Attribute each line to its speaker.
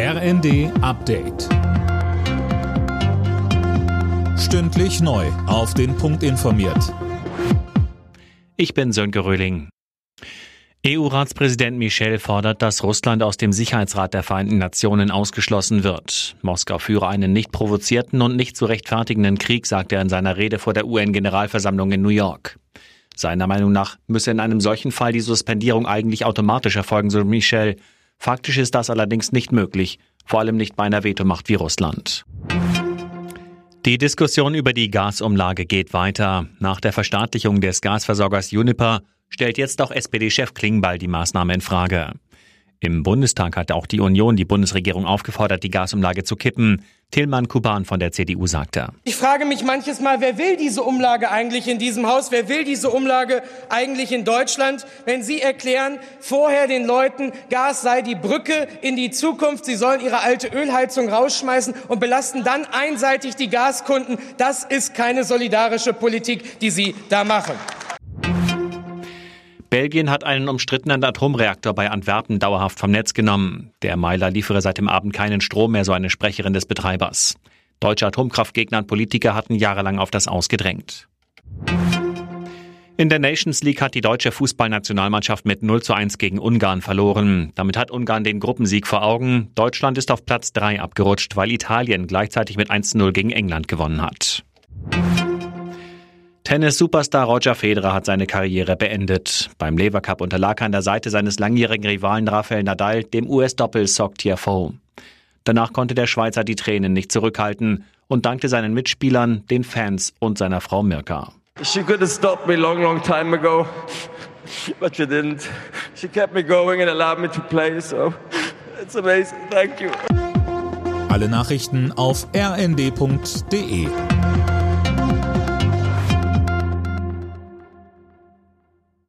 Speaker 1: RND Update. Stündlich neu. Auf den Punkt informiert.
Speaker 2: Ich bin Sönke Röhling. EU-Ratspräsident Michel fordert, dass Russland aus dem Sicherheitsrat der Vereinten Nationen ausgeschlossen wird. Moskau führe einen nicht provozierten und nicht zu rechtfertigenden Krieg, sagte er in seiner Rede vor der UN-Generalversammlung in New York. Seiner Meinung nach müsse in einem solchen Fall die Suspendierung eigentlich automatisch erfolgen, so Michel. Faktisch ist das allerdings nicht möglich, vor allem nicht bei einer Vetomacht wie Russland. Die Diskussion über die Gasumlage geht weiter. Nach der Verstaatlichung des Gasversorgers Uniper stellt jetzt auch SPD-Chef Klingbeil die Maßnahme in Frage. Im Bundestag hat auch die Union die Bundesregierung aufgefordert, die Gasumlage zu kippen. Tilman Kuban von der CDU sagte.
Speaker 3: Ich frage mich manches Mal, wer will diese Umlage eigentlich in diesem Haus? Wer will diese Umlage eigentlich in Deutschland? Wenn Sie erklären, vorher den Leuten, Gas sei die Brücke in die Zukunft, sie sollen ihre alte Ölheizung rausschmeißen und belasten dann einseitig die Gaskunden, das ist keine solidarische Politik, die Sie da machen.
Speaker 2: Belgien hat einen umstrittenen Atomreaktor bei Antwerpen dauerhaft vom Netz genommen. Der Meiler liefere seit dem Abend keinen Strom mehr, so eine Sprecherin des Betreibers. Deutsche Atomkraftgegner und Politiker hatten jahrelang auf das ausgedrängt. In der Nations League hat die deutsche Fußballnationalmannschaft mit 0 zu 1 gegen Ungarn verloren. Damit hat Ungarn den Gruppensieg vor Augen. Deutschland ist auf Platz 3 abgerutscht, weil Italien gleichzeitig mit 1 zu 0 gegen England gewonnen hat. Tennis-Superstar Roger Federer hat seine Karriere beendet. Beim Lever Cup unterlag er an der Seite seines langjährigen Rivalen Rafael Nadal dem US-Doppel Sock Tiafoe. Danach konnte der Schweizer die Tränen nicht zurückhalten und dankte seinen Mitspielern, den Fans und seiner Frau Mirka.
Speaker 4: She could have stopped me long, long time ago, but she didn't. She kept me going and allowed me to play, so it's amazing. Thank you.
Speaker 1: Alle Nachrichten auf rnd.de